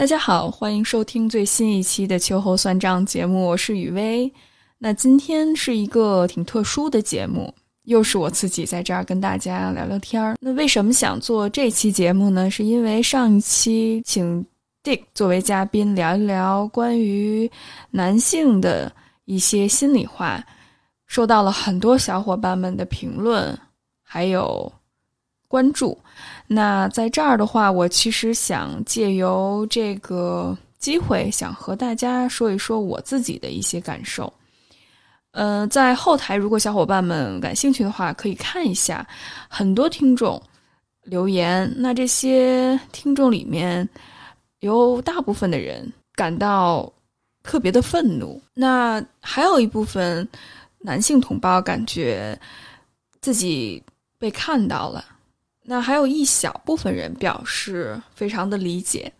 大家好，欢迎收听最新一期的秋后算账节目，我是雨薇。那今天是一个挺特殊的节目，又是我自己在这儿跟大家聊聊天儿。那为什么想做这期节目呢？是因为上一期请 Dick 作为嘉宾聊一聊关于男性的一些心里话，收到了很多小伙伴们的评论，还有关注。那在这儿的话，我其实想借由这个机会，想和大家说一说我自己的一些感受。呃，在后台，如果小伙伴们感兴趣的话，可以看一下很多听众留言。那这些听众里面，有大部分的人感到特别的愤怒，那还有一部分男性同胞感觉自己被看到了。那还有一小部分人表示非常的理解，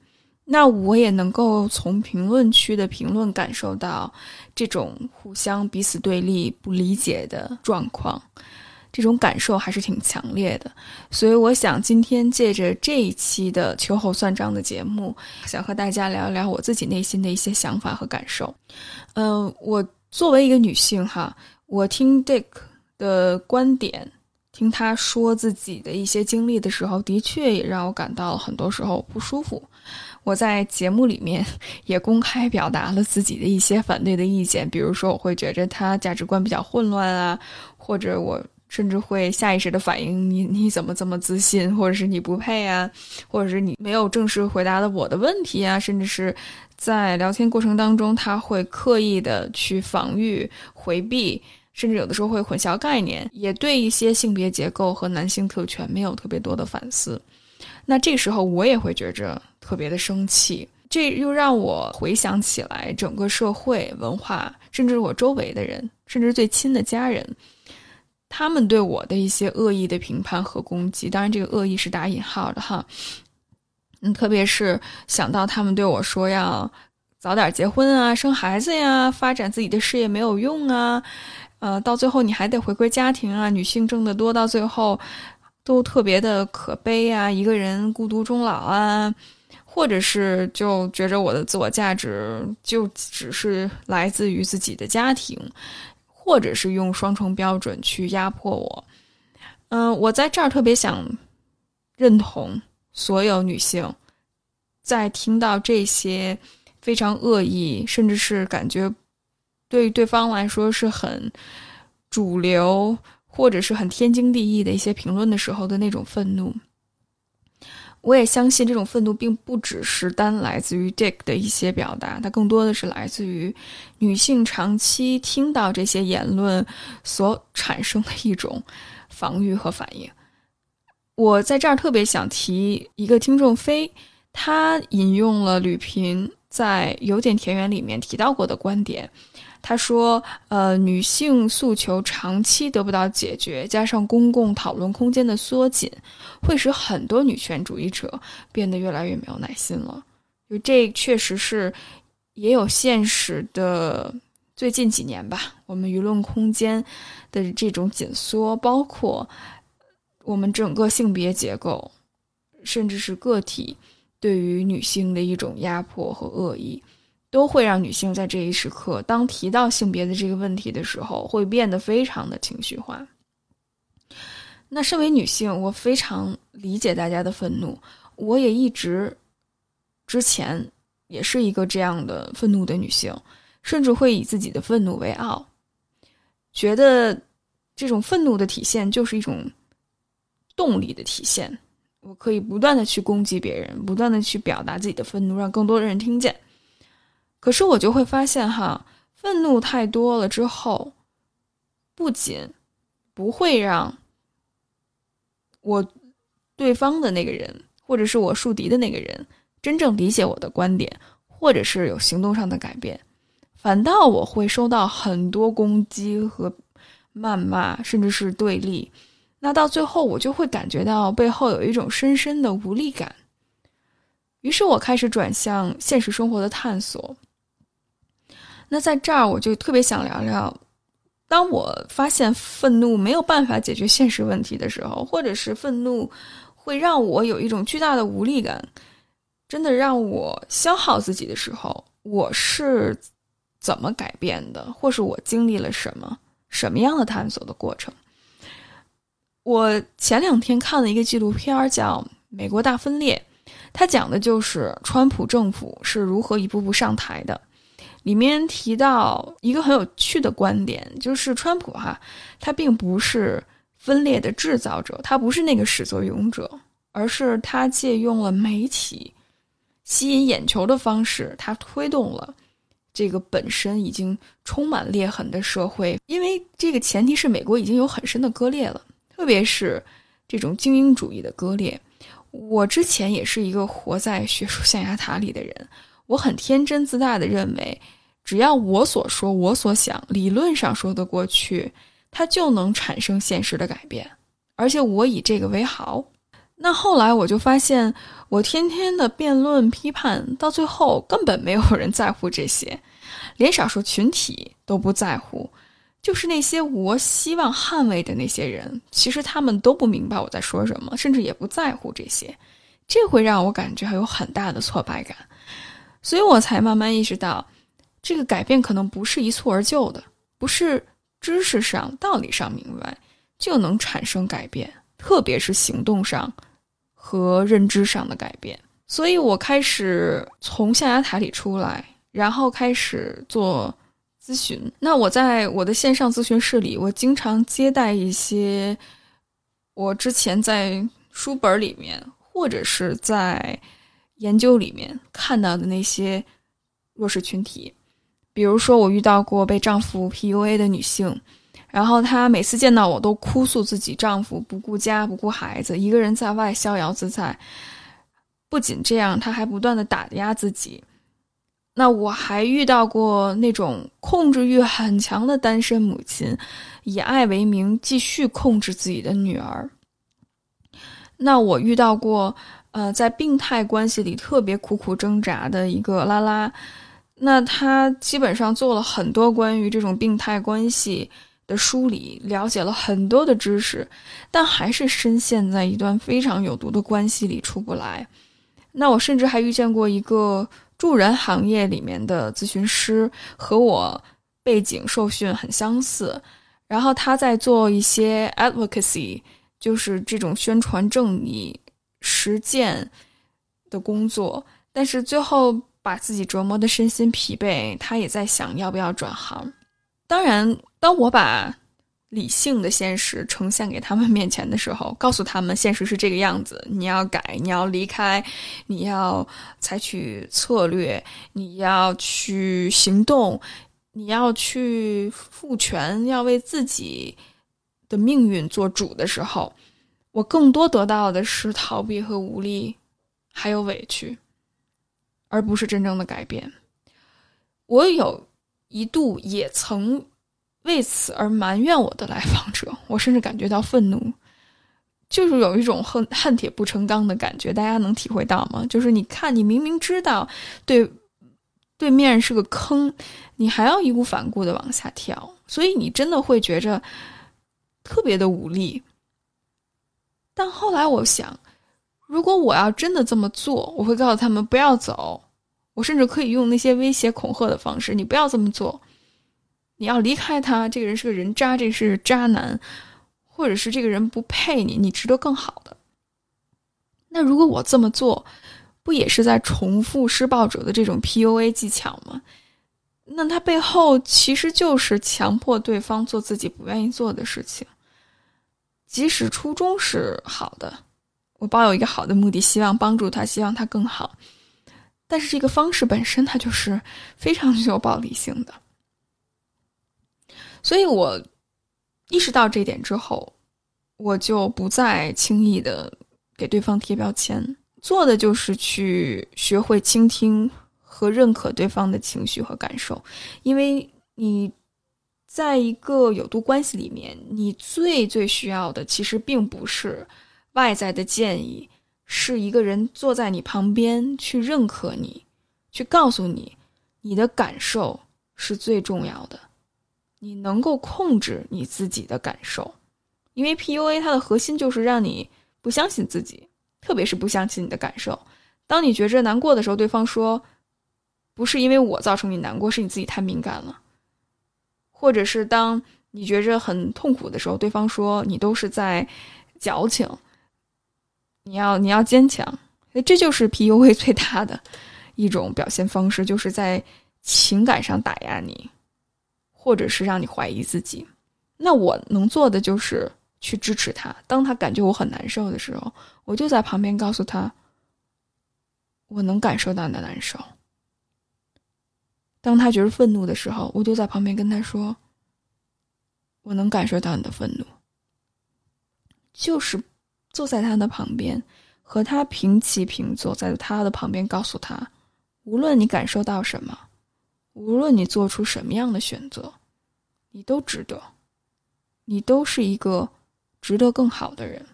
那我也能够从评论区的评论感受到这种互相彼此对立、不理解的状况，这种感受还是挺强烈的。所以我想今天借着这一期的秋后算账的节目，想和大家聊一聊我自己内心的一些想法和感受。嗯，我作为一个女性哈，我听 Dick 的观点。听他说自己的一些经历的时候，的确也让我感到很多时候不舒服。我在节目里面 也公开表达了自己的一些反对的意见，比如说我会觉着他价值观比较混乱啊，或者我甚至会下意识的反应你你怎么这么自信，或者是你不配啊，或者是你没有正式回答了我的问题啊，甚至是在聊天过程当中他会刻意的去防御回避。甚至有的时候会混淆概念，也对一些性别结构和男性特权没有特别多的反思。那这时候我也会觉着特别的生气，这又让我回想起来整个社会文化，甚至我周围的人，甚至最亲的家人，他们对我的一些恶意的评判和攻击。当然，这个恶意是打引号的哈。嗯，特别是想到他们对我说要早点结婚啊、生孩子呀、发展自己的事业没有用啊。呃，到最后你还得回归家庭啊，女性挣得多，到最后都特别的可悲啊，一个人孤独终老啊，或者是就觉着我的自我价值就只是来自于自己的家庭，或者是用双重标准去压迫我。嗯，我在这儿特别想认同所有女性，在听到这些非常恶意，甚至是感觉。对于对方来说是很主流或者是很天经地义的一些评论的时候的那种愤怒，我也相信这种愤怒并不只是单来自于 Dick 的一些表达，它更多的是来自于女性长期听到这些言论所产生的一种防御和反应。我在这儿特别想提一个听众飞，他引用了吕平在《有点田园》里面提到过的观点。他说：“呃，女性诉求长期得不到解决，加上公共讨论空间的缩紧，会使很多女权主义者变得越来越没有耐心了。就这确实是也有现实的。最近几年吧，我们舆论空间的这种紧缩，包括我们整个性别结构，甚至是个体对于女性的一种压迫和恶意。”都会让女性在这一时刻，当提到性别的这个问题的时候，会变得非常的情绪化。那身为女性，我非常理解大家的愤怒，我也一直之前也是一个这样的愤怒的女性，甚至会以自己的愤怒为傲，觉得这种愤怒的体现就是一种动力的体现。我可以不断的去攻击别人，不断的去表达自己的愤怒，让更多的人听见。可是我就会发现，哈，愤怒太多了之后，不仅不会让我对方的那个人，或者是我树敌的那个人真正理解我的观点，或者是有行动上的改变，反倒我会收到很多攻击和谩骂，甚至是对立。那到最后，我就会感觉到背后有一种深深的无力感。于是我开始转向现实生活的探索。那在这儿，我就特别想聊聊，当我发现愤怒没有办法解决现实问题的时候，或者是愤怒会让我有一种巨大的无力感，真的让我消耗自己的时候，我是怎么改变的，或是我经历了什么什么样的探索的过程？我前两天看了一个纪录片，叫《美国大分裂》，它讲的就是川普政府是如何一步步上台的。里面提到一个很有趣的观点，就是川普哈，他并不是分裂的制造者，他不是那个始作俑者，而是他借用了媒体吸引眼球的方式，他推动了这个本身已经充满裂痕的社会。因为这个前提是美国已经有很深的割裂了，特别是这种精英主义的割裂。我之前也是一个活在学术象牙塔里的人。我很天真自大的认为，只要我所说、我所想，理论上说得过去，它就能产生现实的改变，而且我以这个为豪。那后来我就发现，我天天的辩论批判，到最后根本没有人在乎这些，连少数群体都不在乎，就是那些我希望捍卫的那些人，其实他们都不明白我在说什么，甚至也不在乎这些，这会让我感觉还有很大的挫败感。所以我才慢慢意识到，这个改变可能不是一蹴而就的，不是知识上、道理上明白就能产生改变，特别是行动上和认知上的改变。所以我开始从象牙塔里出来，然后开始做咨询。那我在我的线上咨询室里，我经常接待一些我之前在书本里面或者是在。研究里面看到的那些弱势群体，比如说我遇到过被丈夫 PUA 的女性，然后她每次见到我都哭诉自己丈夫不顾家不顾孩子，一个人在外逍遥自在。不仅这样，她还不断的打压自己。那我还遇到过那种控制欲很强的单身母亲，以爱为名继续控制自己的女儿。那我遇到过。呃，在病态关系里特别苦苦挣扎的一个拉拉，那他基本上做了很多关于这种病态关系的梳理，了解了很多的知识，但还是深陷在一段非常有毒的关系里出不来。那我甚至还遇见过一个助人行业里面的咨询师，和我背景受训很相似，然后他在做一些 advocacy，就是这种宣传正义。实践的工作，但是最后把自己折磨的身心疲惫。他也在想要不要转行。当然，当我把理性的现实呈现给他们面前的时候，告诉他们现实是这个样子，你要改，你要离开，你要采取策略，你要去行动，你要去赋权，要为自己的命运做主的时候。我更多得到的是逃避和无力，还有委屈，而不是真正的改变。我有一度也曾为此而埋怨我的来访者，我甚至感觉到愤怒，就是有一种恨恨铁不成钢的感觉。大家能体会到吗？就是你看，你明明知道对对面是个坑，你还要义无反顾的往下跳，所以你真的会觉着特别的无力。但后来我想，如果我要真的这么做，我会告诉他们不要走。我甚至可以用那些威胁恐吓的方式，你不要这么做，你要离开他。这个人是个人渣，这是渣男，或者是这个人不配你，你值得更好的。那如果我这么做，不也是在重复施暴者的这种 PUA 技巧吗？那他背后其实就是强迫对方做自己不愿意做的事情。即使初衷是好的，我抱有一个好的目的，希望帮助他，希望他更好，但是这个方式本身它就是非常具有暴力性的。所以我意识到这点之后，我就不再轻易的给对方贴标签，做的就是去学会倾听和认可对方的情绪和感受，因为你。在一个有毒关系里面，你最最需要的其实并不是外在的建议，是一个人坐在你旁边去认可你，去告诉你你的感受是最重要的，你能够控制你自己的感受，因为 PUA 它的核心就是让你不相信自己，特别是不相信你的感受，当你觉着难过的时候，对方说：“不是因为我造成你难过，是你自己太敏感了。”或者是当你觉着很痛苦的时候，对方说：“你都是在矫情，你要你要坚强。”这就是 PUA 最大的一种表现方式，就是在情感上打压你，或者是让你怀疑自己。那我能做的就是去支持他。当他感觉我很难受的时候，我就在旁边告诉他：“我能感受到你的难受。”当他觉得愤怒的时候，我就在旁边跟他说：“我能感受到你的愤怒。”就是坐在他的旁边，和他平起平坐，在他的旁边，告诉他：无论你感受到什么，无论你做出什么样的选择，你都值得，你都是一个值得更好的人。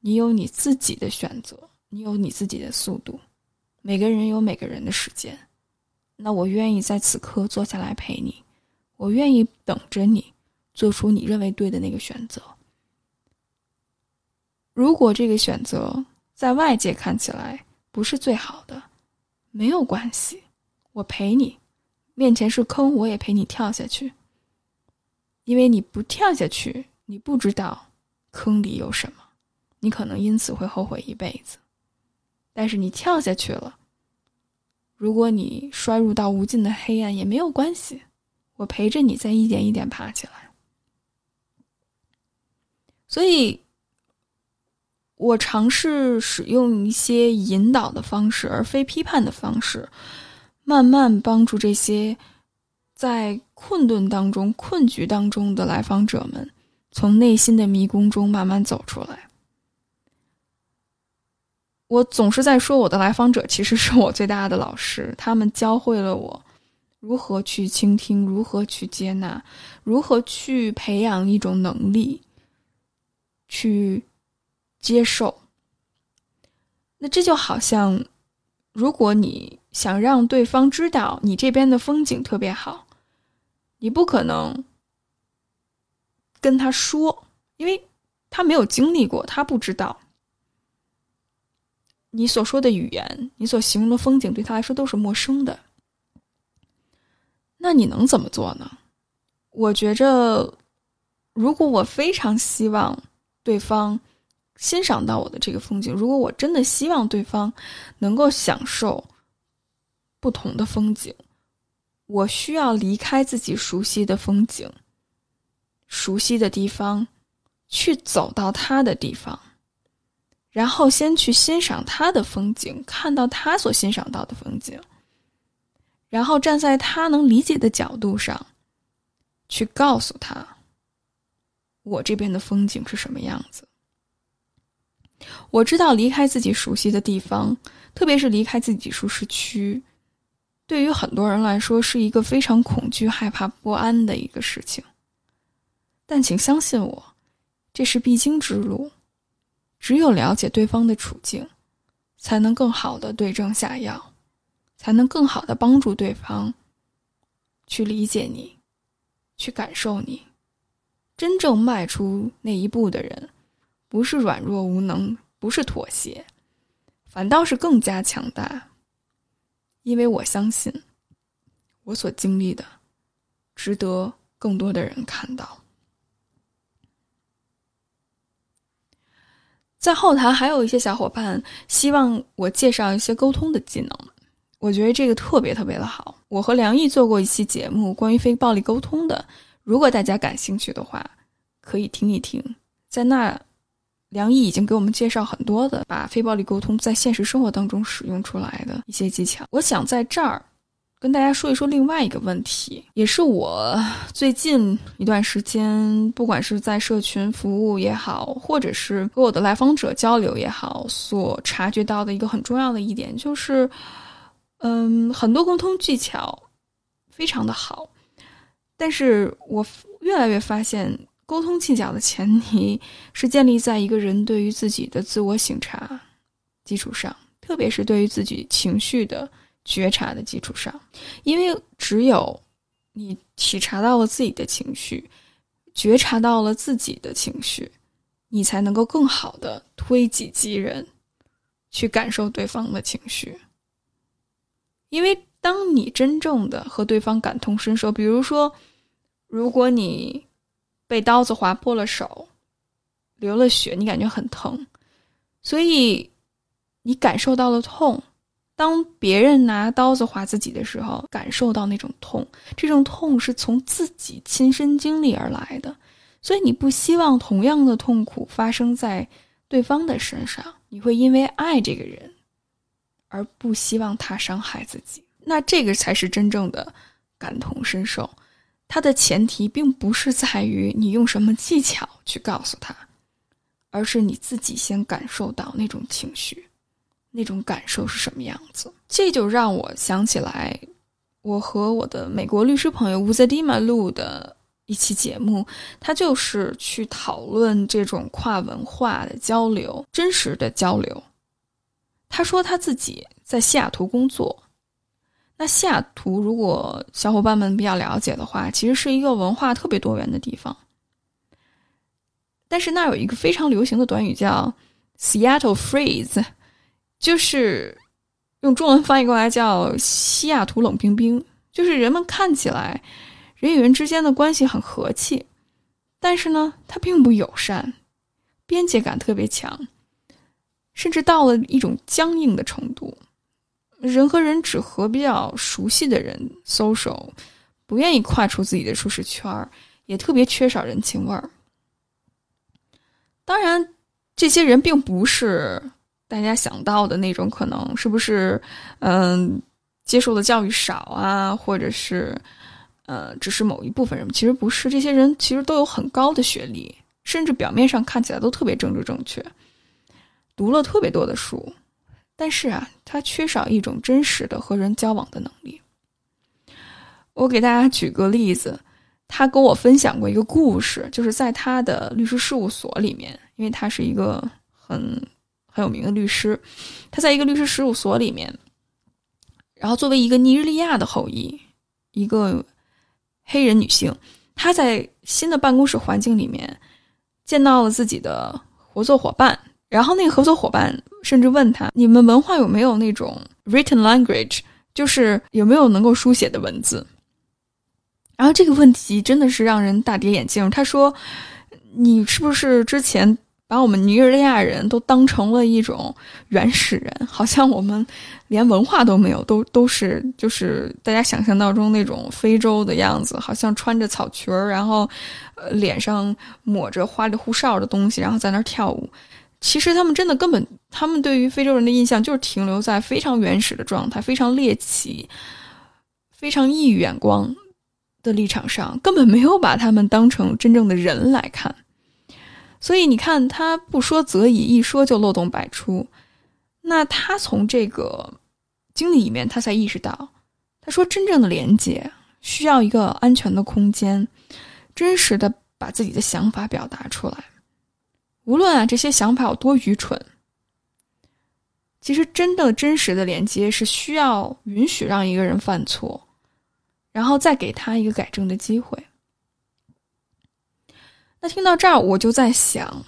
你有你自己的选择，你有你自己的速度，每个人有每个人的时间。那我愿意在此刻坐下来陪你，我愿意等着你做出你认为对的那个选择。如果这个选择在外界看起来不是最好的，没有关系，我陪你。面前是坑，我也陪你跳下去。因为你不跳下去，你不知道坑里有什么，你可能因此会后悔一辈子。但是你跳下去了。如果你摔入到无尽的黑暗也没有关系，我陪着你再一点一点爬起来。所以，我尝试使用一些引导的方式，而非批判的方式，慢慢帮助这些在困顿当中、困局当中的来访者们，从内心的迷宫中慢慢走出来。我总是在说，我的来访者其实是我最大的老师，他们教会了我如何去倾听，如何去接纳，如何去培养一种能力，去接受。那这就好像，如果你想让对方知道你这边的风景特别好，你不可能跟他说，因为他没有经历过，他不知道。你所说的语言，你所形容的风景，对他来说都是陌生的。那你能怎么做呢？我觉着，如果我非常希望对方欣赏到我的这个风景，如果我真的希望对方能够享受不同的风景，我需要离开自己熟悉的风景、熟悉的地方，去走到他的地方。然后先去欣赏他的风景，看到他所欣赏到的风景，然后站在他能理解的角度上，去告诉他，我这边的风景是什么样子。我知道离开自己熟悉的地方，特别是离开自己舒适区，对于很多人来说是一个非常恐惧、害怕、不安的一个事情。但请相信我，这是必经之路。只有了解对方的处境，才能更好的对症下药，才能更好的帮助对方去理解你，去感受你。真正迈出那一步的人，不是软弱无能，不是妥协，反倒是更加强大。因为我相信，我所经历的，值得更多的人看到。在后台还有一些小伙伴希望我介绍一些沟通的技能，我觉得这个特别特别的好。我和梁毅做过一期节目关于非暴力沟通的，如果大家感兴趣的话，可以听一听。在那，梁毅已经给我们介绍很多的把非暴力沟通在现实生活当中使用出来的一些技巧。我想在这儿。跟大家说一说另外一个问题，也是我最近一段时间，不管是在社群服务也好，或者是和我的来访者交流也好，所察觉到的一个很重要的一点，就是，嗯，很多沟通技巧非常的好，但是我越来越发现，沟通技巧的前提是建立在一个人对于自己的自我省察基础上，特别是对于自己情绪的。觉察的基础上，因为只有你体察到了自己的情绪，觉察到了自己的情绪，你才能够更好的推己及人，去感受对方的情绪，因为当你真正的和对方感同身受，比如说，如果你被刀子划破了手，流了血，你感觉很疼，所以你感受到了痛。当别人拿刀子划自己的时候，感受到那种痛，这种痛是从自己亲身经历而来的，所以你不希望同样的痛苦发生在对方的身上，你会因为爱这个人而不希望他伤害自己。那这个才是真正的感同身受，它的前提并不是在于你用什么技巧去告诉他，而是你自己先感受到那种情绪。那种感受是什么样子？这就让我想起来，我和我的美国律师朋友乌泽迪玛录的一期节目，他就是去讨论这种跨文化的交流，真实的交流。他说他自己在西雅图工作，那西雅图如果小伙伴们比较了解的话，其实是一个文化特别多元的地方。但是那有一个非常流行的短语叫 “Seattle Freeze”。就是用中文翻译过来叫西雅图冷冰冰，就是人们看起来人与人之间的关系很和气，但是呢，它并不友善，边界感特别强，甚至到了一种僵硬的程度。人和人只和比较熟悉的人 social，不愿意跨出自己的舒适圈儿，也特别缺少人情味儿。当然，这些人并不是。大家想到的那种可能是不是，嗯，接受的教育少啊，或者是，呃，只是某一部分人？其实不是，这些人其实都有很高的学历，甚至表面上看起来都特别政治正确，读了特别多的书，但是啊，他缺少一种真实的和人交往的能力。我给大家举个例子，他跟我分享过一个故事，就是在他的律师事务所里面，因为他是一个很。很有名的律师，他在一个律师事务所里面，然后作为一个尼日利亚的后裔，一个黑人女性，她在新的办公室环境里面见到了自己的合作伙伴，然后那个合作伙伴甚至问他：“你们文化有没有那种 written language，就是有没有能够书写的文字？”然后这个问题真的是让人大跌眼镜。他说：“你是不是之前？”把我们尼日利亚人都当成了一种原始人，好像我们连文化都没有，都都是就是大家想象当中那种非洲的样子，好像穿着草裙儿，然后呃脸上抹着花里胡哨的东西，然后在那儿跳舞。其实他们真的根本，他们对于非洲人的印象就是停留在非常原始的状态，非常猎奇、非常异域眼光的立场上，根本没有把他们当成真正的人来看。所以你看，他不说则已，一说就漏洞百出。那他从这个经历里面，他才意识到，他说真正的连接需要一个安全的空间，真实的把自己的想法表达出来。无论啊这些想法有多愚蠢，其实真的真实的连接是需要允许让一个人犯错，然后再给他一个改正的机会。听到这儿，我就在想，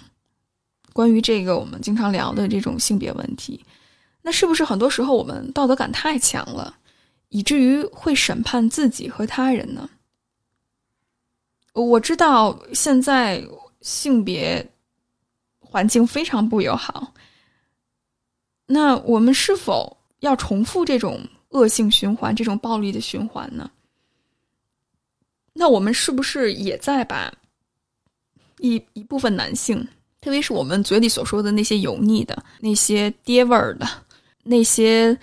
关于这个我们经常聊的这种性别问题，那是不是很多时候我们道德感太强了，以至于会审判自己和他人呢？我知道现在性别环境非常不友好，那我们是否要重复这种恶性循环、这种暴力的循环呢？那我们是不是也在把？一一部分男性，特别是我们嘴里所说的那些油腻的、那些爹味儿的、那些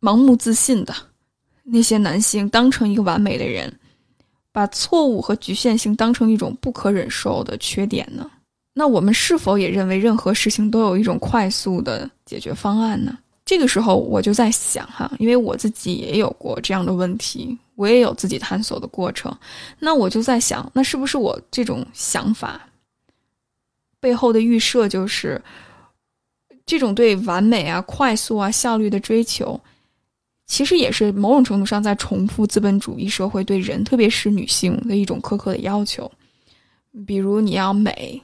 盲目自信的那些男性，当成一个完美的人，把错误和局限性当成一种不可忍受的缺点呢？那我们是否也认为任何事情都有一种快速的解决方案呢？这个时候我就在想哈，因为我自己也有过这样的问题。我也有自己探索的过程，那我就在想，那是不是我这种想法背后的预设就是，这种对完美啊、快速啊、效率的追求，其实也是某种程度上在重复资本主义社会对人，特别是女性的一种苛刻的要求。比如你要美，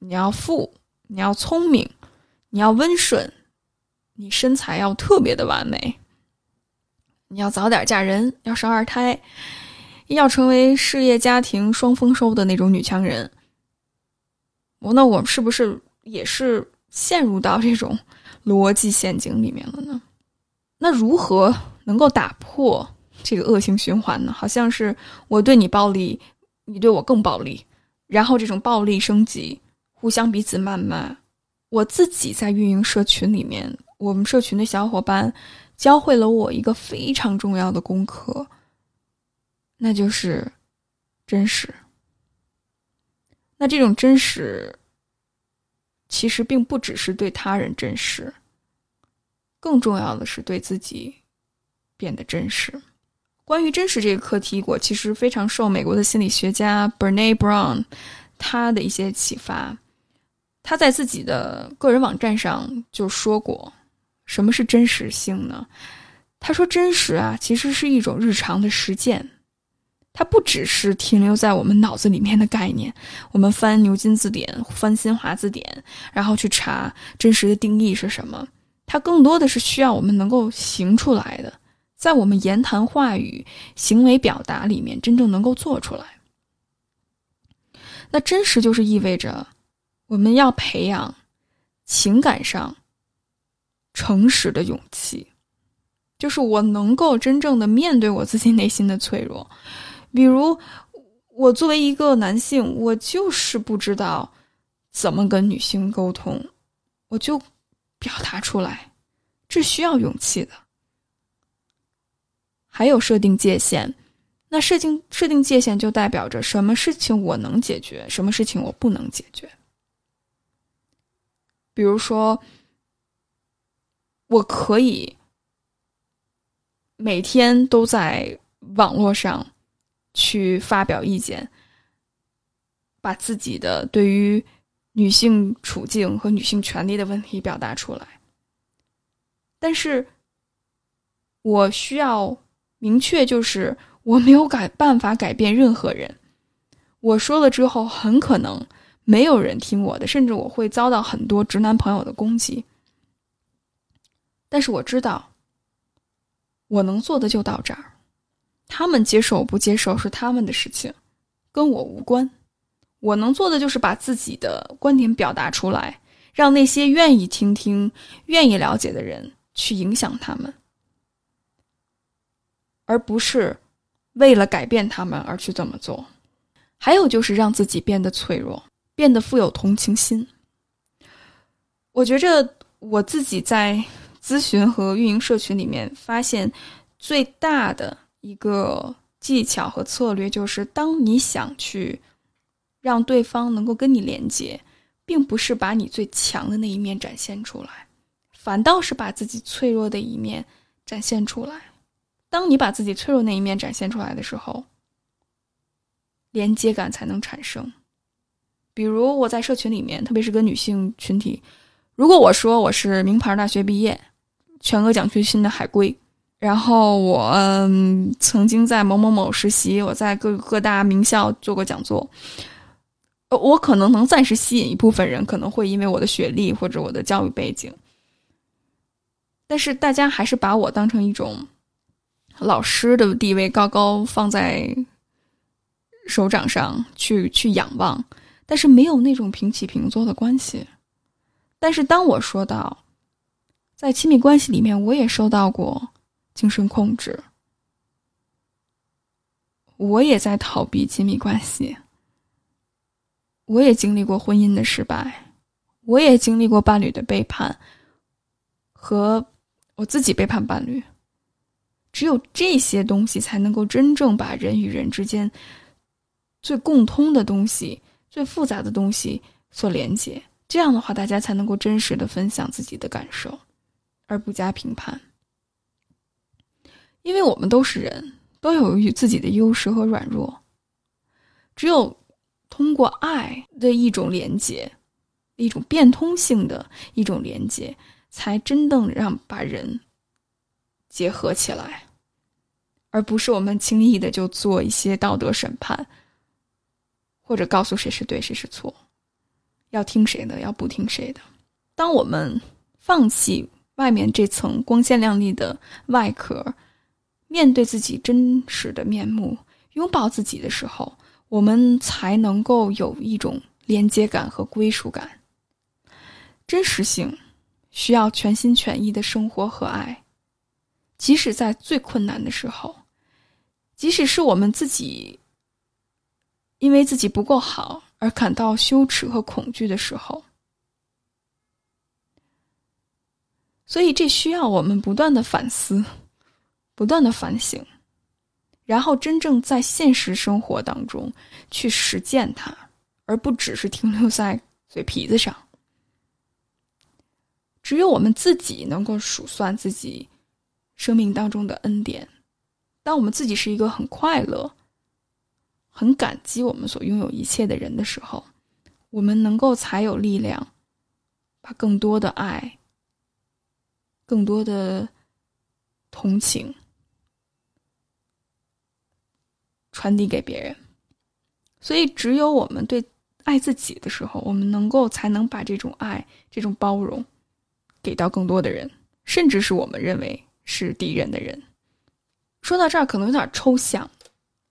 你要富，你要聪明，你要温顺，你身材要特别的完美，你要早点嫁人，要生二胎，要成为事业家庭双丰收的那种女强人。我那我是不是也是陷入到这种逻辑陷阱里面了呢？那如何能够打破这个恶性循环呢？好像是我对你暴力，你对我更暴力，然后这种暴力升级，互相彼此谩骂。我自己在运营社群里面，我们社群的小伙伴教会了我一个非常重要的功课，那就是真实。那这种真实，其实并不只是对他人真实，更重要的是对自己变得真实。关于真实这个课题，我其实非常受美国的心理学家 Bernay Brown 他的一些启发。他在自己的个人网站上就说过，什么是真实性呢？他说，真实啊，其实是一种日常的实践。它不只是停留在我们脑子里面的概念，我们翻牛津字典、翻新华字典，然后去查真实的定义是什么。它更多的是需要我们能够行出来的，在我们言谈话语、行为表达里面真正能够做出来。那真实就是意味着我们要培养情感上诚实的勇气，就是我能够真正的面对我自己内心的脆弱。比如，我作为一个男性，我就是不知道怎么跟女性沟通，我就表达出来，这需要勇气的。还有设定界限，那设定设定界限就代表着什么事情我能解决，什么事情我不能解决。比如说，我可以每天都在网络上。去发表意见，把自己的对于女性处境和女性权利的问题表达出来。但是，我需要明确，就是我没有改办法改变任何人。我说了之后，很可能没有人听我的，甚至我会遭到很多直男朋友的攻击。但是我知道，我能做的就到这儿。他们接受不接受是他们的事情，跟我无关。我能做的就是把自己的观点表达出来，让那些愿意听听、愿意了解的人去影响他们，而不是为了改变他们而去这么做。还有就是让自己变得脆弱，变得富有同情心。我觉着我自己在咨询和运营社群里面发现最大的。一个技巧和策略就是，当你想去让对方能够跟你连接，并不是把你最强的那一面展现出来，反倒是把自己脆弱的一面展现出来。当你把自己脆弱那一面展现出来的时候，连接感才能产生。比如我在社群里面，特别是跟女性群体，如果我说我是名牌大学毕业，全额奖学金的海归。然后我曾经在某某某实习，我在各各大名校做过讲座。我可能能暂时吸引一部分人，可能会因为我的学历或者我的教育背景，但是大家还是把我当成一种老师的地位高高放在手掌上去去仰望，但是没有那种平起平坐的关系。但是当我说到在亲密关系里面，我也受到过。精神控制，我也在逃避亲密关系，我也经历过婚姻的失败，我也经历过伴侣的背叛，和我自己背叛伴侣。只有这些东西，才能够真正把人与人之间最共通的东西、最复杂的东西所连接。这样的话，大家才能够真实的分享自己的感受，而不加评判。因为我们都是人，都有与自己的优势和软弱。只有通过爱的一种连接，一种变通性的一种连接，才真正让把人结合起来，而不是我们轻易的就做一些道德审判，或者告诉谁是对谁是错，要听谁的，要不听谁的。当我们放弃外面这层光鲜亮丽的外壳，面对自己真实的面目，拥抱自己的时候，我们才能够有一种连接感和归属感。真实性需要全心全意的生活和爱，即使在最困难的时候，即使是我们自己因为自己不够好而感到羞耻和恐惧的时候。所以，这需要我们不断的反思，不断的反省，然后真正在现实生活当中去实践它，而不只是停留在嘴皮子上。只有我们自己能够数算自己生命当中的恩典，当我们自己是一个很快乐、很感激我们所拥有一切的人的时候，我们能够才有力量把更多的爱。更多的同情传递给别人，所以只有我们对爱自己的时候，我们能够才能把这种爱、这种包容给到更多的人，甚至是我们认为是敌人的人。说到这儿可能有点抽象，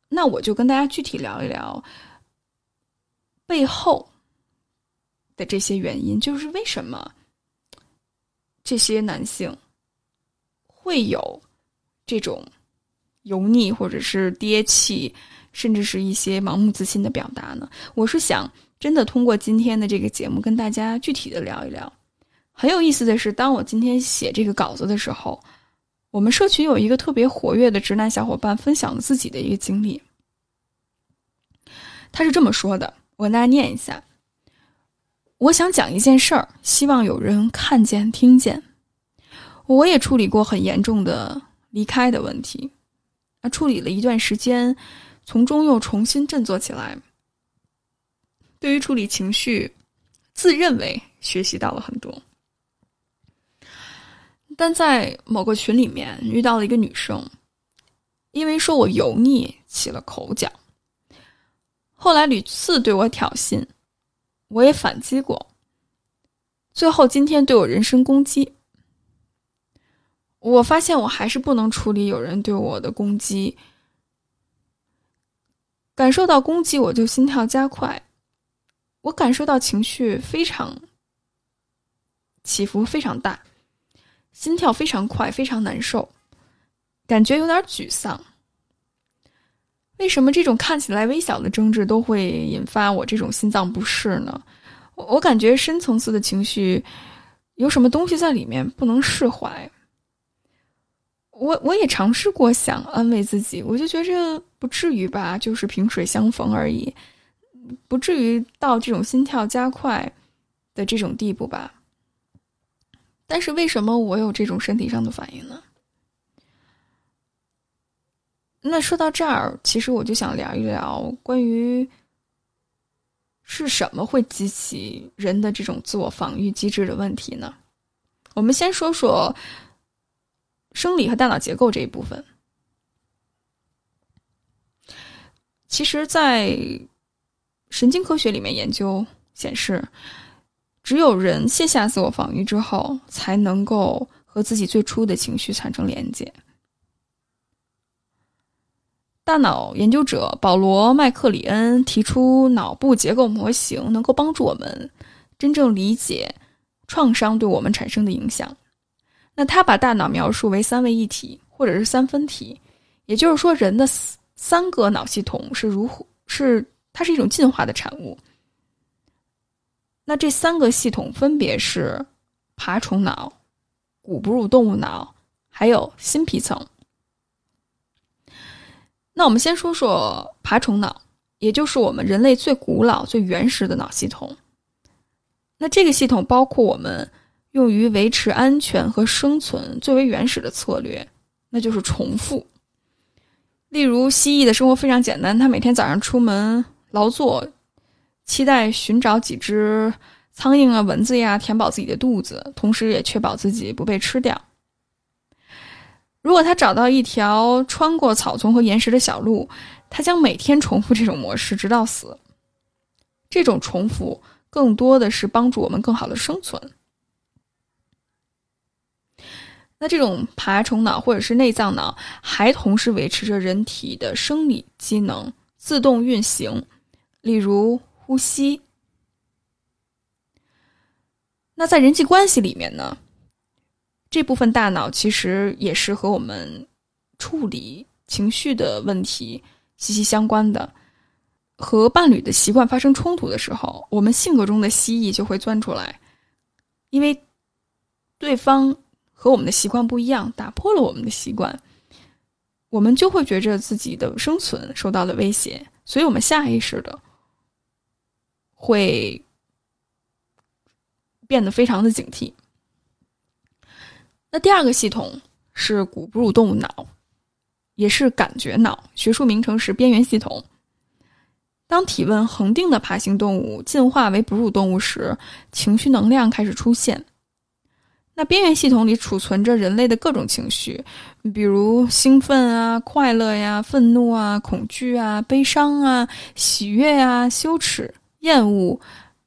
那我就跟大家具体聊一聊背后的这些原因，就是为什么。这些男性会有这种油腻或者是憋气，甚至是一些盲目自信的表达呢？我是想真的通过今天的这个节目跟大家具体的聊一聊。很有意思的是，当我今天写这个稿子的时候，我们社群有一个特别活跃的直男小伙伴分享了自己的一个经历。他是这么说的，我跟大家念一下。我想讲一件事儿，希望有人看见、听见。我也处理过很严重的离开的问题，啊，处理了一段时间，从中又重新振作起来。对于处理情绪，自认为学习到了很多，但在某个群里面遇到了一个女生，因为说我油腻起了口角，后来屡次对我挑衅。我也反击过，最后今天对我人身攻击。我发现我还是不能处理有人对我的攻击，感受到攻击我就心跳加快，我感受到情绪非常起伏非常大，心跳非常快，非常难受，感觉有点沮丧。为什么这种看起来微小的争执都会引发我这种心脏不适呢？我感觉深层次的情绪有什么东西在里面不能释怀。我我也尝试过想安慰自己，我就觉着不至于吧，就是萍水相逢而已，不至于到这种心跳加快的这种地步吧。但是为什么我有这种身体上的反应呢？那说到这儿，其实我就想聊一聊关于是什么会激起人的这种自我防御机制的问题呢？我们先说说生理和大脑结构这一部分。其实，在神经科学里面研究显示，只有人卸下自我防御之后，才能够和自己最初的情绪产生连接。大脑研究者保罗·麦克里恩提出，脑部结构模型能够帮助我们真正理解创伤对我们产生的影响。那他把大脑描述为三位一体，或者是三分体，也就是说，人的三个脑系统是如何是它是一种进化的产物。那这三个系统分别是爬虫脑、古哺乳动物脑，还有新皮层。那我们先说说爬虫脑，也就是我们人类最古老、最原始的脑系统。那这个系统包括我们用于维持安全和生存最为原始的策略，那就是重复。例如，蜥蜴的生活非常简单，它每天早上出门劳作，期待寻找几只苍蝇啊、蚊子呀，填饱自己的肚子，同时也确保自己不被吃掉。如果他找到一条穿过草丛和岩石的小路，他将每天重复这种模式直到死。这种重复更多的是帮助我们更好的生存。那这种爬虫脑或者是内脏脑，还同时维持着人体的生理机能自动运行，例如呼吸。那在人际关系里面呢，这部分大脑其实也是和我们处理情绪的问题息息相关的。和伴侣的习惯发生冲突的时候，我们性格中的蜥蜴就会钻出来，因为对方和我们的习惯不一样，打破了我们的习惯，我们就会觉着自己的生存受到了威胁，所以我们下意识的会变得非常的警惕。那第二个系统是古哺乳动物脑，也是感觉脑，学术名称是边缘系统。当体温恒定的爬行动物进化为哺乳动物时，情绪能量开始出现。那边缘系统里储存着人类的各种情绪，比如兴奋啊、快乐呀、愤怒啊、恐惧啊、悲伤啊、喜悦啊、羞耻、厌恶，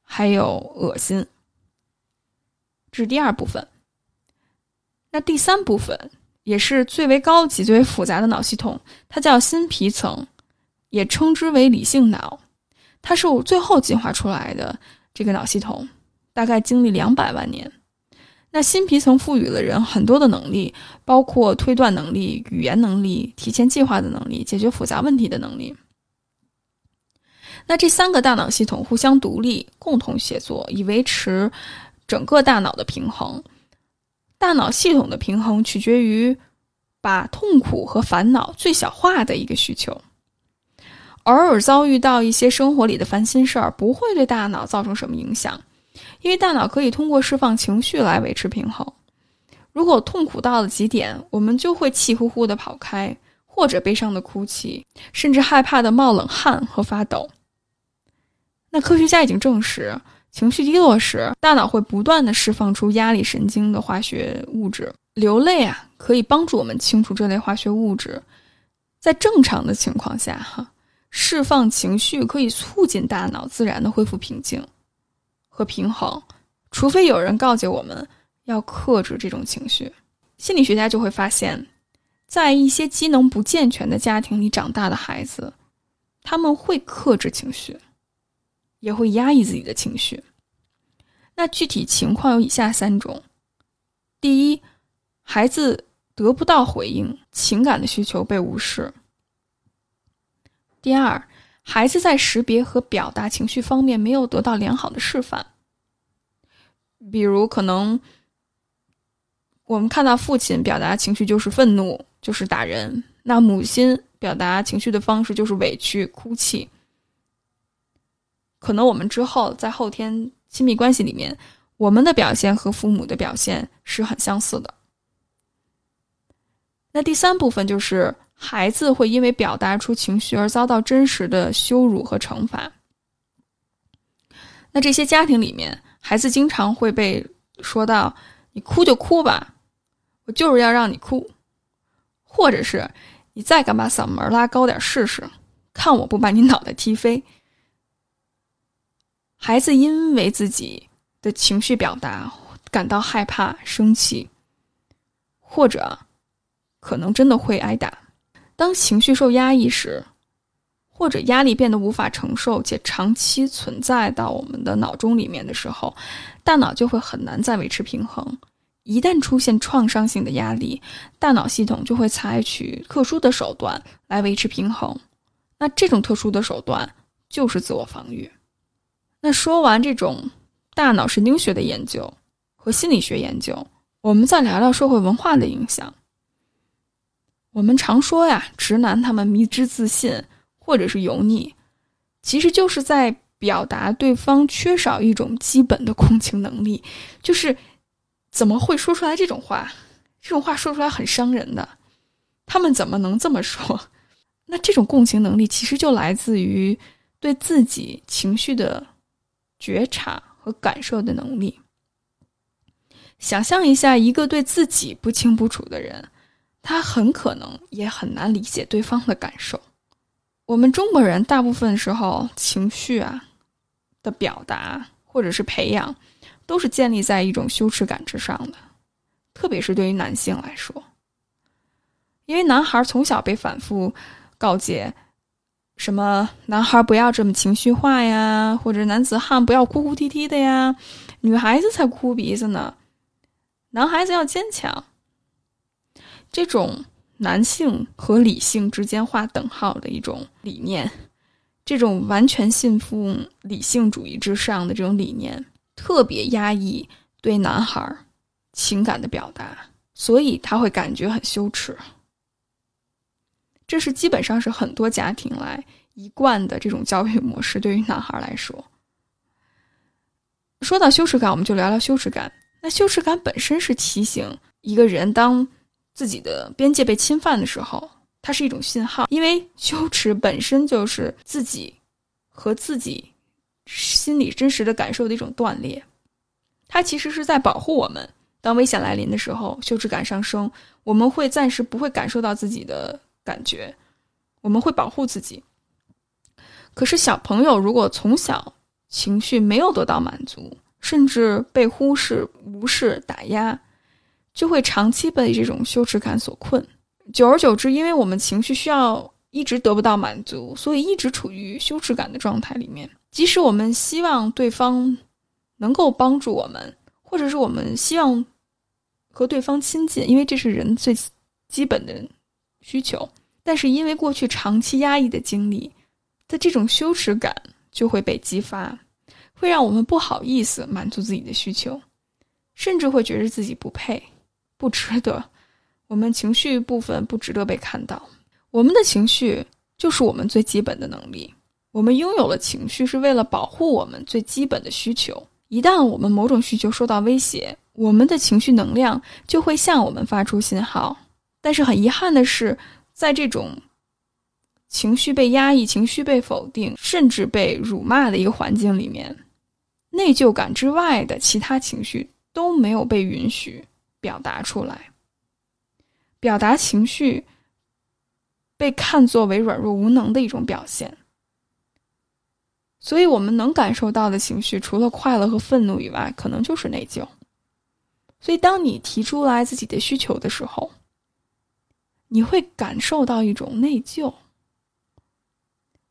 还有恶心。这是第二部分。那第三部分也是最为高级、最为复杂的脑系统，它叫新皮层。也称之为理性脑，它是我最后进化出来的这个脑系统，大概经历两百万年。那新皮层赋予了人很多的能力，包括推断能力、语言能力、提前计划的能力、解决复杂问题的能力。那这三个大脑系统互相独立，共同协作，以维持整个大脑的平衡。大脑系统的平衡取决于把痛苦和烦恼最小化的一个需求。偶尔遭遇到一些生活里的烦心事儿，不会对大脑造成什么影响，因为大脑可以通过释放情绪来维持平衡。如果痛苦到了极点，我们就会气呼呼的跑开，或者悲伤的哭泣，甚至害怕的冒冷汗和发抖。那科学家已经证实，情绪低落时，大脑会不断的释放出压力神经的化学物质，流泪啊，可以帮助我们清除这类化学物质。在正常的情况下，哈。释放情绪可以促进大脑自然的恢复平静和平衡，除非有人告诫我们要克制这种情绪。心理学家就会发现，在一些机能不健全的家庭里长大的孩子，他们会克制情绪，也会压抑自己的情绪。那具体情况有以下三种：第一，孩子得不到回应，情感的需求被无视。第二，孩子在识别和表达情绪方面没有得到良好的示范。比如，可能我们看到父亲表达情绪就是愤怒，就是打人；那母亲表达情绪的方式就是委屈、哭泣。可能我们之后在后天亲密关系里面，我们的表现和父母的表现是很相似的。那第三部分就是。孩子会因为表达出情绪而遭到真实的羞辱和惩罚。那这些家庭里面，孩子经常会被说到：“你哭就哭吧，我就是要让你哭。”或者是“你再敢把嗓门拉高点试试，看我不把你脑袋踢飞。”孩子因为自己的情绪表达感到害怕、生气，或者可能真的会挨打。当情绪受压抑时，或者压力变得无法承受且长期存在到我们的脑中里面的时候，大脑就会很难再维持平衡。一旦出现创伤性的压力，大脑系统就会采取特殊的手段来维持平衡。那这种特殊的手段就是自我防御。那说完这种大脑神经学的研究和心理学研究，我们再聊聊社会文化的影响。我们常说呀，直男他们迷之自信，或者是油腻，其实就是在表达对方缺少一种基本的共情能力。就是怎么会说出来这种话？这种话说出来很伤人的。他们怎么能这么说？那这种共情能力其实就来自于对自己情绪的觉察和感受的能力。想象一下，一个对自己不清不楚的人。他很可能也很难理解对方的感受。我们中国人大部分时候情绪啊的表达或者是培养，都是建立在一种羞耻感之上的。特别是对于男性来说，因为男孩从小被反复告诫，什么男孩不要这么情绪化呀，或者男子汉不要哭哭啼啼的呀，女孩子才哭鼻子呢，男孩子要坚强。这种男性和理性之间划等号的一种理念，这种完全信奉理性主义之上的这种理念，特别压抑对男孩情感的表达，所以他会感觉很羞耻。这是基本上是很多家庭来一贯的这种教育模式。对于男孩来说，说到羞耻感，我们就聊聊羞耻感。那羞耻感本身是提醒一个人当。自己的边界被侵犯的时候，它是一种信号，因为羞耻本身就是自己和自己心里真实的感受的一种断裂，它其实是在保护我们。当危险来临的时候，羞耻感上升，我们会暂时不会感受到自己的感觉，我们会保护自己。可是小朋友如果从小情绪没有得到满足，甚至被忽视、无视、打压。就会长期被这种羞耻感所困，久而久之，因为我们情绪需要一直得不到满足，所以一直处于羞耻感的状态里面。即使我们希望对方能够帮助我们，或者是我们希望和对方亲近，因为这是人最基本的需求，但是因为过去长期压抑的经历的这种羞耻感就会被激发，会让我们不好意思满足自己的需求，甚至会觉得自己不配。不值得，我们情绪部分不值得被看到。我们的情绪就是我们最基本的能力。我们拥有了情绪，是为了保护我们最基本的需求。一旦我们某种需求受到威胁，我们的情绪能量就会向我们发出信号。但是很遗憾的是，在这种情绪被压抑、情绪被否定，甚至被辱骂的一个环境里面，内疚感之外的其他情绪都没有被允许。表达出来，表达情绪被看作为软弱无能的一种表现，所以我们能感受到的情绪，除了快乐和愤怒以外，可能就是内疚。所以，当你提出来自己的需求的时候，你会感受到一种内疚。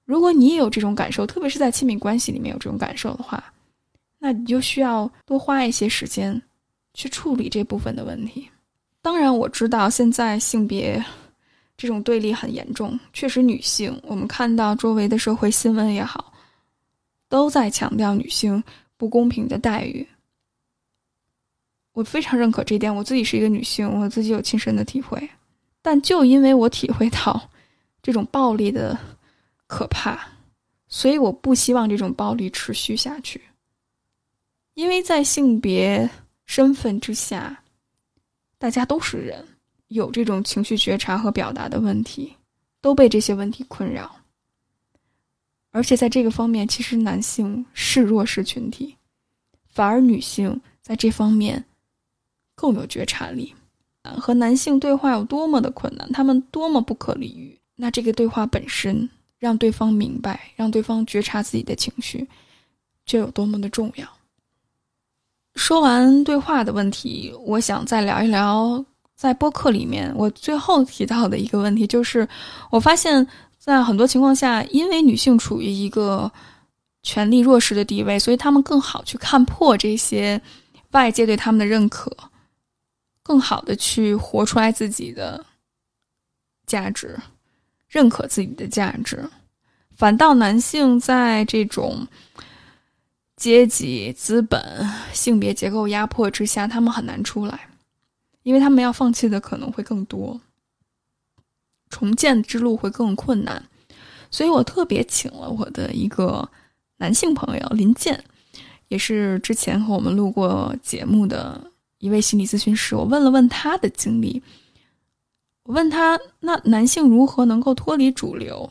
如果你也有这种感受，特别是在亲密关系里面有这种感受的话，那你就需要多花一些时间。去处理这部分的问题。当然，我知道现在性别这种对立很严重，确实，女性我们看到周围的社会新闻也好，都在强调女性不公平的待遇。我非常认可这一点，我自己是一个女性，我自己有亲身的体会。但就因为我体会到这种暴力的可怕，所以我不希望这种暴力持续下去，因为在性别。身份之下，大家都是人，有这种情绪觉察和表达的问题，都被这些问题困扰。而且在这个方面，其实男性是弱势群体，反而女性在这方面更有觉察力。和男性对话有多么的困难，他们多么不可理喻。那这个对话本身，让对方明白，让对方觉察自己的情绪，就有多么的重要。说完对话的问题，我想再聊一聊在播客里面我最后提到的一个问题，就是我发现，在很多情况下，因为女性处于一个权力弱势的地位，所以她们更好去看破这些外界对他们的认可，更好的去活出来自己的价值，认可自己的价值。反倒男性在这种。阶级、资本、性别结构压迫之下，他们很难出来，因为他们要放弃的可能会更多，重建之路会更困难。所以我特别请了我的一个男性朋友林健，也是之前和我们录过节目的一位心理咨询师。我问了问他的经历，我问他：那男性如何能够脱离主流，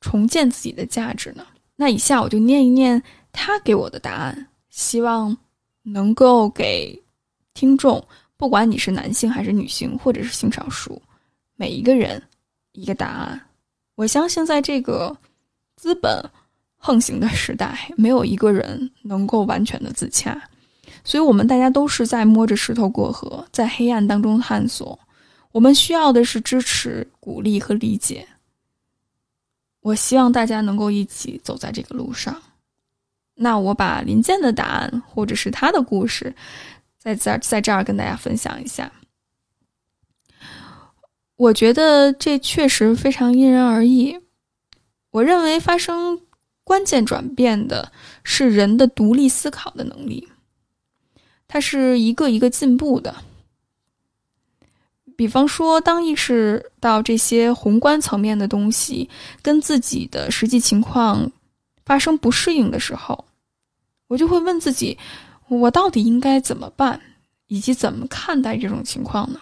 重建自己的价值呢？那以下我就念一念。他给我的答案，希望能够给听众，不管你是男性还是女性，或者是性少数，每一个人一个答案。我相信，在这个资本横行的时代，没有一个人能够完全的自洽，所以我们大家都是在摸着石头过河，在黑暗当中探索。我们需要的是支持、鼓励和理解。我希望大家能够一起走在这个路上。那我把林健的答案，或者是他的故事，在这儿在这儿跟大家分享一下。我觉得这确实非常因人而异。我认为发生关键转变的是人的独立思考的能力，它是一个一个进步的。比方说，当意识到这些宏观层面的东西跟自己的实际情况发生不适应的时候，我就会问自己：我到底应该怎么办，以及怎么看待这种情况呢？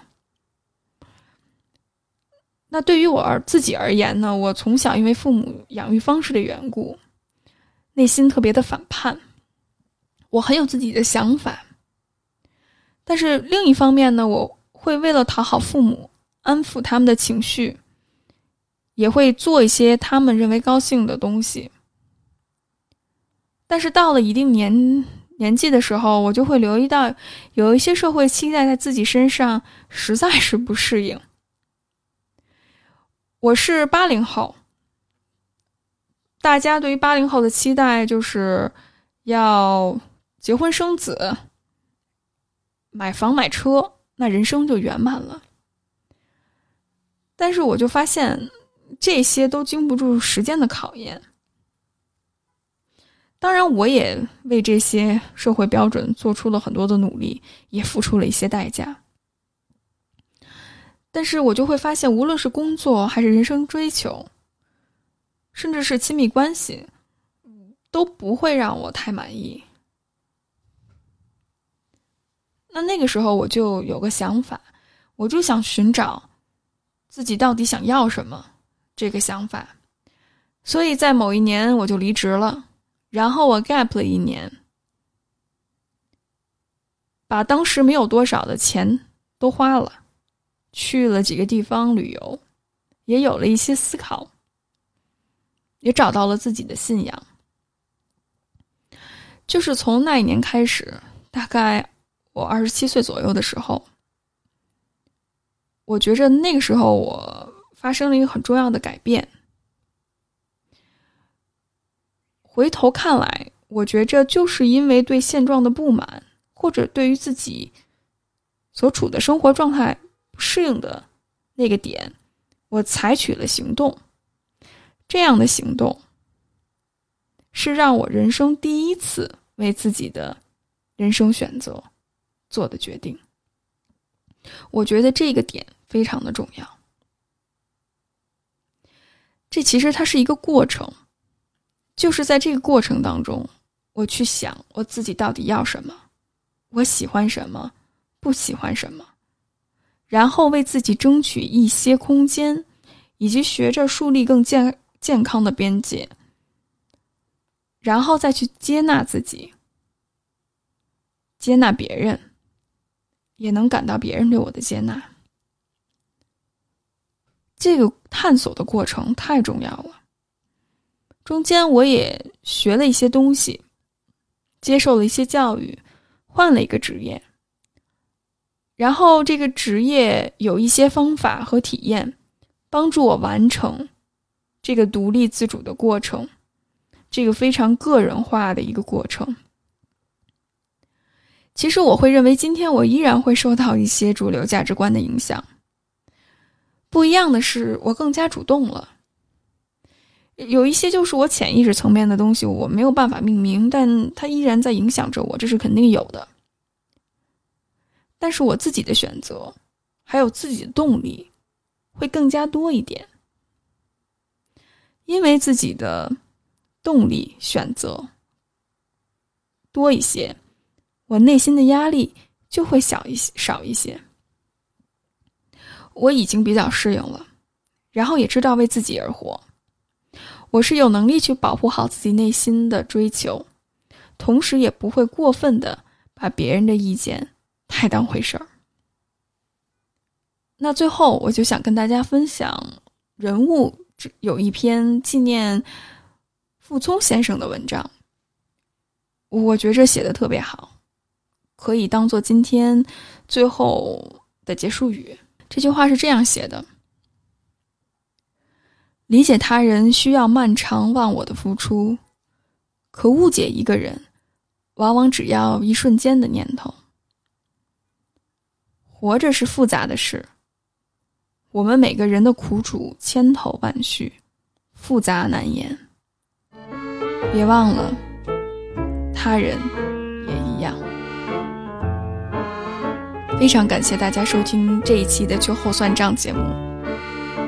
那对于我而自己而言呢？我从小因为父母养育方式的缘故，内心特别的反叛，我很有自己的想法，但是另一方面呢，我。会为了讨好父母，安抚他们的情绪，也会做一些他们认为高兴的东西。但是到了一定年年纪的时候，我就会留意到有一些社会期待在自己身上实在是不适应。我是八零后，大家对于八零后的期待就是要结婚生子、买房买车。那人生就圆满了，但是我就发现这些都经不住时间的考验。当然，我也为这些社会标准做出了很多的努力，也付出了一些代价。但是我就会发现，无论是工作还是人生追求，甚至是亲密关系，都不会让我太满意。那那个时候我就有个想法，我就想寻找自己到底想要什么这个想法，所以在某一年我就离职了，然后我 gap 了一年，把当时没有多少的钱都花了，去了几个地方旅游，也有了一些思考，也找到了自己的信仰，就是从那一年开始，大概。我二十七岁左右的时候，我觉着那个时候我发生了一个很重要的改变。回头看来，我觉着就是因为对现状的不满，或者对于自己所处的生活状态不适应的那个点，我采取了行动。这样的行动是让我人生第一次为自己的人生选择。做的决定，我觉得这个点非常的重要。这其实它是一个过程，就是在这个过程当中，我去想我自己到底要什么，我喜欢什么，不喜欢什么，然后为自己争取一些空间，以及学着树立更健健康的边界，然后再去接纳自己，接纳别人。也能感到别人对我的接纳，这个探索的过程太重要了。中间我也学了一些东西，接受了一些教育，换了一个职业，然后这个职业有一些方法和体验，帮助我完成这个独立自主的过程，这个非常个人化的一个过程。其实我会认为，今天我依然会受到一些主流价值观的影响。不一样的是，我更加主动了。有一些就是我潜意识层面的东西，我没有办法命名，但它依然在影响着我，这是肯定有的。但是我自己的选择，还有自己的动力，会更加多一点，因为自己的动力选择多一些。我内心的压力就会小一些，少一些。我已经比较适应了，然后也知道为自己而活。我是有能力去保护好自己内心的追求，同时也不会过分的把别人的意见太当回事儿。那最后，我就想跟大家分享人物有一篇纪念傅聪先生的文章，我觉着写的特别好。可以当做今天最后的结束语。这句话是这样写的：理解他人需要漫长忘我的付出，可误解一个人，往往只要一瞬间的念头。活着是复杂的事，我们每个人的苦楚千头万绪，复杂难言。别忘了，他人非常感谢大家收听这一期的秋后算账节目，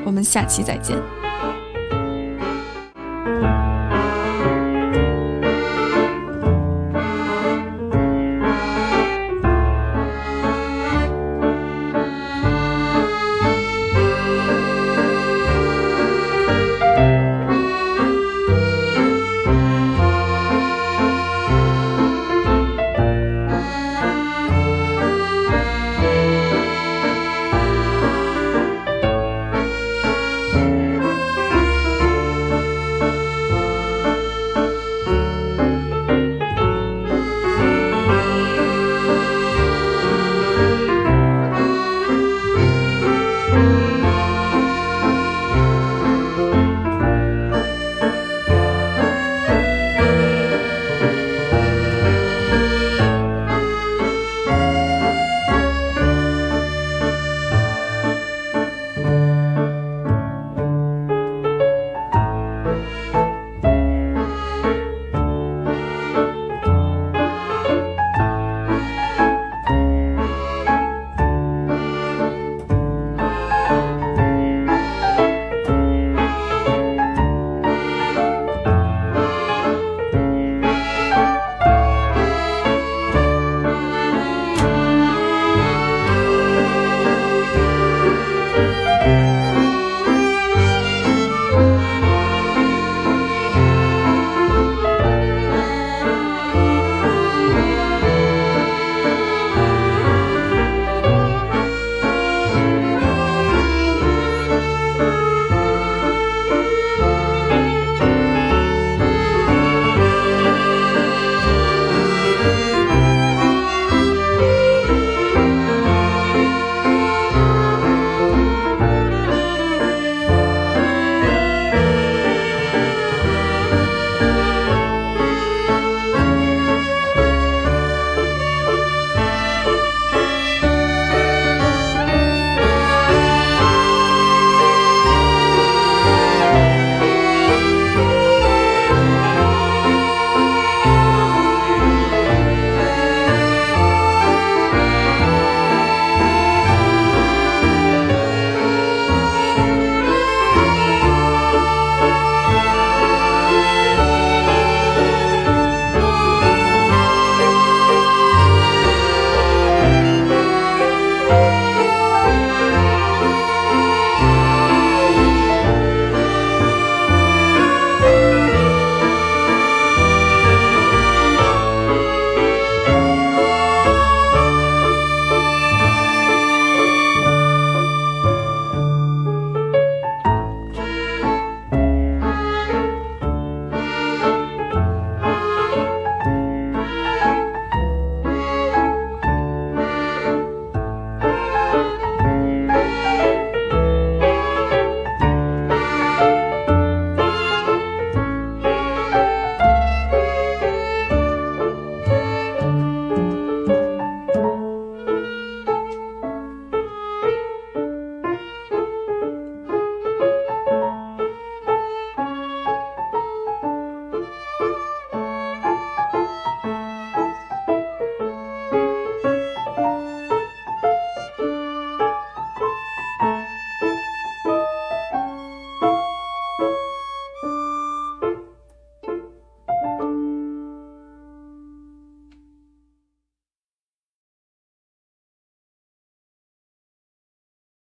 我们下期再见。